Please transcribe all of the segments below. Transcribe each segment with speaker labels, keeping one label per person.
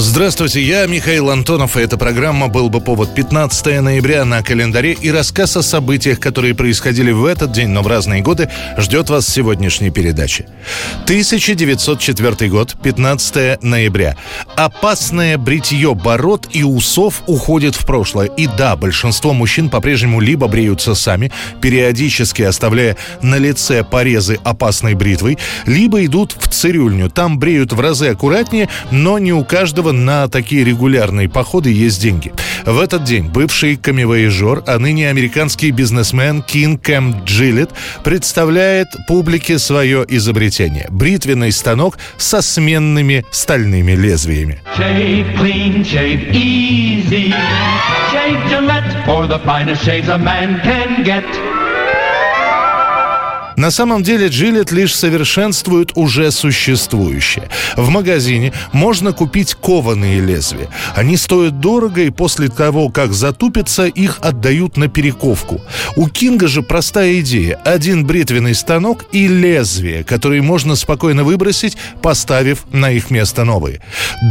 Speaker 1: Здравствуйте, я Михаил Антонов, и эта программа «Был бы повод» 15 ноября на календаре и рассказ о событиях, которые происходили в этот день, но в разные годы, ждет вас сегодняшней передаче. 1904 год, 15 ноября. Опасное бритье бород и усов уходит в прошлое. И да, большинство мужчин по-прежнему либо бреются сами, периодически оставляя на лице порезы опасной бритвой, либо идут в цирюльню. Там бреют в разы аккуратнее, но не у каждого этого на такие регулярные походы есть деньги. В этот день бывший камевояжер, а ныне американский бизнесмен Кин Кэм Джилет представляет публике свое изобретение – бритвенный станок со сменными стальными лезвиями. Shave clean, shave easy. Shave. На самом деле Джилет лишь совершенствует уже существующее. В магазине можно купить кованые лезвия. Они стоят дорого, и после того, как затупятся, их отдают на перековку. У Кинга же простая идея. Один бритвенный станок и лезвие, которые можно спокойно выбросить, поставив на их место новые.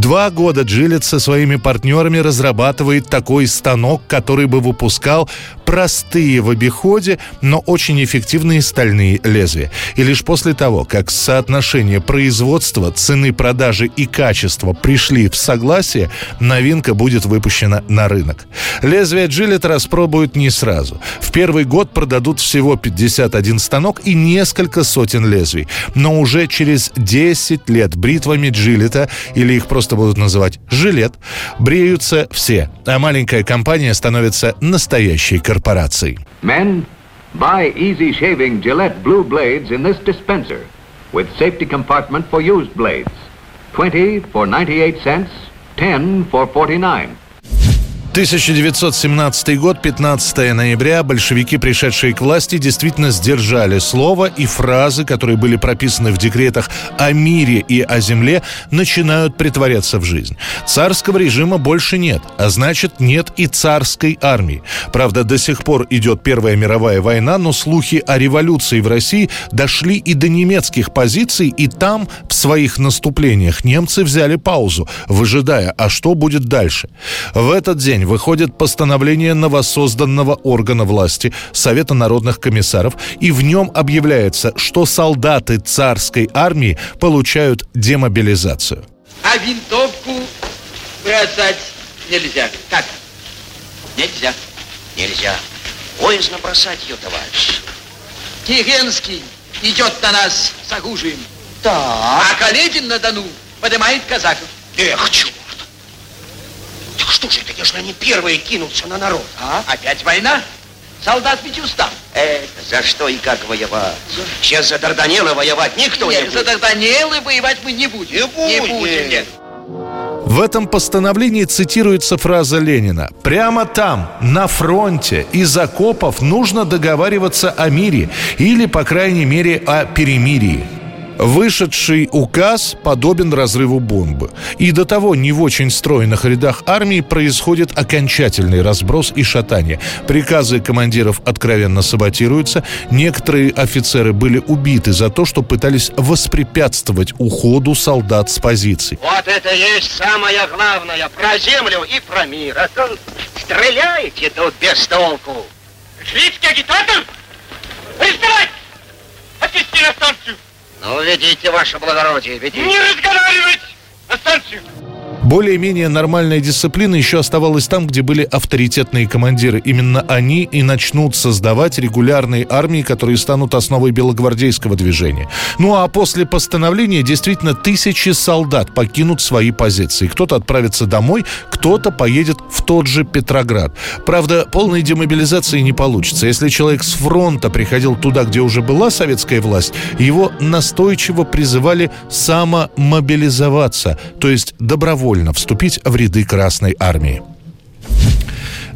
Speaker 1: Два года Джилет со своими партнерами разрабатывает такой станок, который бы выпускал простые в обиходе, но очень эффективные стальные лезвия. И лишь после того, как соотношение производства, цены продажи и качества пришли в согласие, новинка будет выпущена на рынок. Лезвие Джилет распробуют не сразу. В первый год продадут всего 51 станок и несколько сотен лезвий. Но уже через 10 лет бритвами Джилета, или их просто будут называть жилет, бреются все, а маленькая компания становится настоящей корпорацией. Men, buy easy shaving Gillette blue blades in this dispenser with safety compartment for used blades. 20 for 98 cents, 10 for 49. 1917 год, 15 ноября, большевики, пришедшие к власти, действительно сдержали слово, и фразы, которые были прописаны в декретах о мире и о земле, начинают притворяться в жизнь. Царского режима больше нет, а значит нет и царской армии. Правда, до сих пор идет Первая мировая война, но слухи о революции в России дошли и до немецких позиций, и там в своих наступлениях немцы взяли паузу, выжидая, а что будет дальше. В этот день выходит постановление новосозданного органа власти Совета народных комиссаров, и в нем объявляется, что солдаты царской армии получают демобилизацию.
Speaker 2: А винтовку бросать нельзя. Как? Нельзя. Нельзя. Поздно бросать ее, товарищ. Керенский идет на нас с оружием. Да. А Каледин на Дону поднимает казаков.
Speaker 3: Эх, черт. Так что же это, если они первые кинутся на народ, а?
Speaker 2: Опять война? Солдат ведь устал.
Speaker 3: Эх, за что и как воевать? Сейчас за Дарданеллы воевать никто нет, не будет.
Speaker 2: за Дарданеллы воевать мы не будем.
Speaker 3: Не будем. Не будем, нет.
Speaker 1: В этом постановлении цитируется фраза Ленина. «Прямо там, на фронте, из окопов нужно договариваться о мире или, по крайней мере, о перемирии». Вышедший указ подобен разрыву бомбы. И до того не в очень стройных рядах армии происходит окончательный разброс и шатание. Приказы командиров откровенно саботируются. Некоторые офицеры были убиты за то, что пытались воспрепятствовать уходу солдат с позиций.
Speaker 3: Вот это есть самое главное про землю и про мир. А то стреляете тут без толку.
Speaker 2: Шведский агитатор? Арестовать! Отвезти на станцию!
Speaker 3: Ну, ведите, ваше благородие, ведите.
Speaker 2: Не разговаривать! На станцию!
Speaker 1: Более-менее нормальная дисциплина еще оставалась там, где были авторитетные командиры. Именно они и начнут создавать регулярные армии, которые станут основой белогвардейского движения. Ну а после постановления действительно тысячи солдат покинут свои позиции. Кто-то отправится домой, кто-то поедет в тот же Петроград. Правда, полной демобилизации не получится. Если человек с фронта приходил туда, где уже была советская власть, его настойчиво призывали самомобилизоваться, то есть добровольно добровольно вступить в ряды Красной Армии.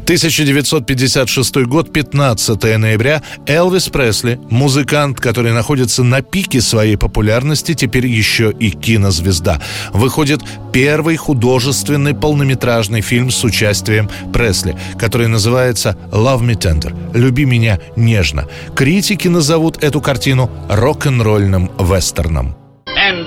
Speaker 1: 1956 год, 15 ноября. Элвис Пресли, музыкант, который находится на пике своей популярности, теперь еще и кинозвезда. Выходит первый художественный полнометражный фильм с участием Пресли, который называется «Love Me Tender» – «Люби меня нежно». Критики назовут эту картину рок-н-ролльным вестерном.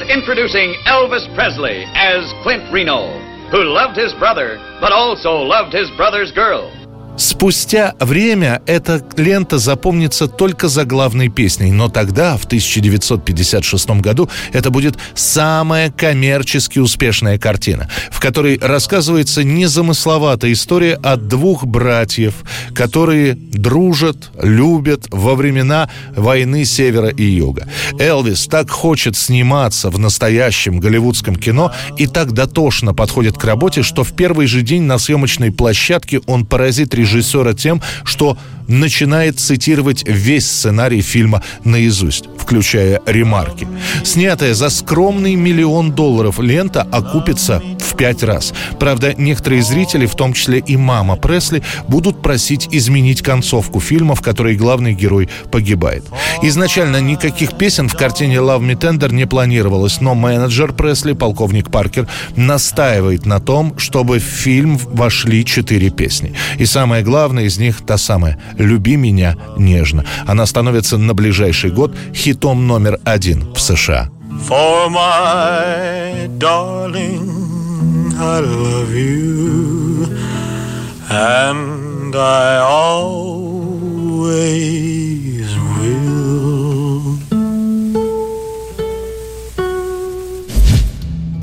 Speaker 4: Introducing Elvis Presley as Clint Reno. who loved his brother, but also loved his brother's girl.
Speaker 1: Спустя время эта лента запомнится только за главной песней, но тогда, в 1956 году, это будет самая коммерчески успешная картина, в которой рассказывается незамысловатая история от двух братьев, которые дружат, любят во времена войны Севера и Юга. Элвис так хочет сниматься в настоящем голливудском кино и так дотошно подходит к работе, что в первый же день на съемочной площадке он поразит режиссера режиссера тем, что начинает цитировать весь сценарий фильма наизусть, включая ремарки. Снятая за скромный миллион долларов лента окупится пять раз. Правда, некоторые зрители, в том числе и мама Пресли, будут просить изменить концовку фильма, в которой главный герой погибает. Изначально никаких песен в картине «Love Me Tender» не планировалось, но менеджер Пресли, полковник Паркер, настаивает на том, чтобы в фильм вошли четыре песни. И самое главное из них та самая «Люби меня нежно». Она становится на ближайший год хитом номер один в США. For my darling, I love you, and I always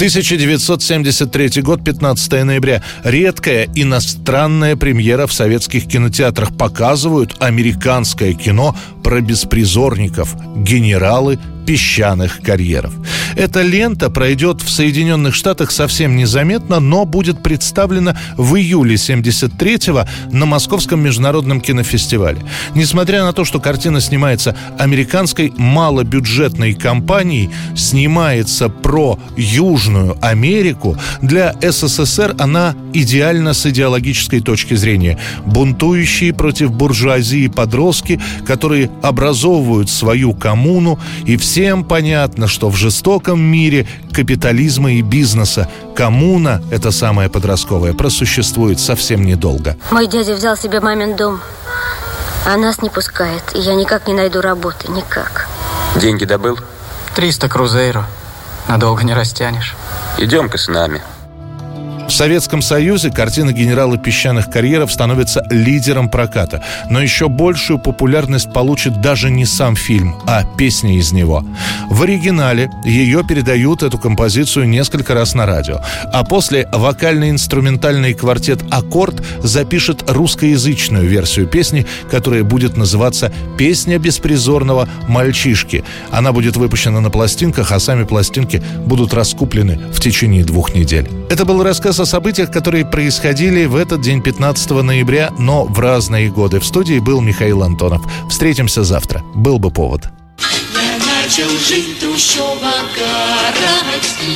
Speaker 1: 1973 год, 15 ноября. Редкая иностранная премьера в советских кинотеатрах. Показывают американское кино про беспризорников. Генералы песчаных карьеров. Эта лента пройдет в Соединенных Штатах совсем незаметно, но будет представлена в июле 73-го на Московском международном кинофестивале. Несмотря на то, что картина снимается американской малобюджетной компанией, снимается про Южную Америку, для СССР она идеальна с идеологической точки зрения. Бунтующие против буржуазии подростки, которые образовывают свою коммуну и все Всем понятно, что в жестоком мире капитализма и бизнеса коммуна, это самая подростковая, просуществует совсем недолго.
Speaker 5: Мой дядя взял себе мамин дом, а нас не пускает, и я никак не найду работы, никак.
Speaker 6: Деньги добыл?
Speaker 7: 300 крузейро. Надолго не растянешь.
Speaker 6: Идем-ка с нами.
Speaker 1: В Советском Союзе картина генерала песчаных карьеров становится лидером проката. Но еще большую популярность получит даже не сам фильм, а песни из него. В оригинале ее передают, эту композицию, несколько раз на радио. А после вокально-инструментальный квартет «Аккорд» запишет русскоязычную версию песни, которая будет называться «Песня беспризорного мальчишки». Она будет выпущена на пластинках, а сами пластинки будут раскуплены в течение двух недель. Это был рассказ о событиях, которые происходили в этот день 15 ноября, но в разные годы. В студии был Михаил Антонов. Встретимся завтра. Был бы повод.
Speaker 8: Я начал жить в трущобах городских,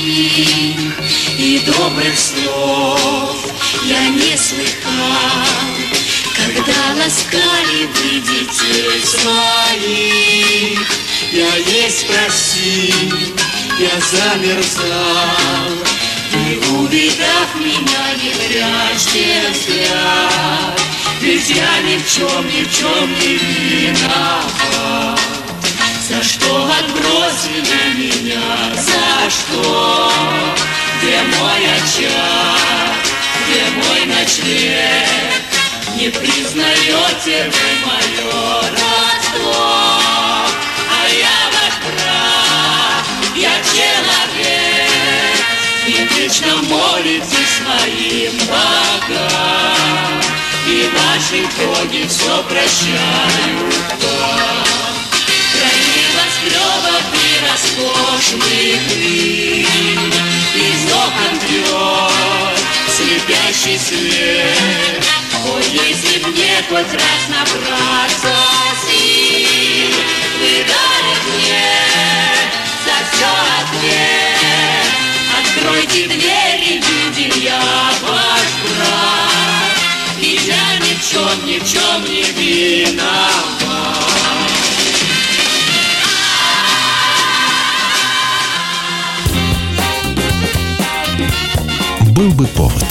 Speaker 8: И добрых слов я не слыхал, Когда ласкали вы детей своих. Я есть просил, я замерзал, и увидав меня, не прячьте взгляд, Ведь я ни в чем, ни в чем не виноват. За что отбросили меня, за что? Где мой очаг, где мой ночлег? Не признаете вы мое родство? И ваши боги все прощают вам. Край небоскребов и роскошных вин, Из окон бьет слепящий свет. О, если б мне хоть раз набраться сил, Вы дали мне за все ответ. Откройте двери, люди, я чем не виноват.
Speaker 9: Был бы повод.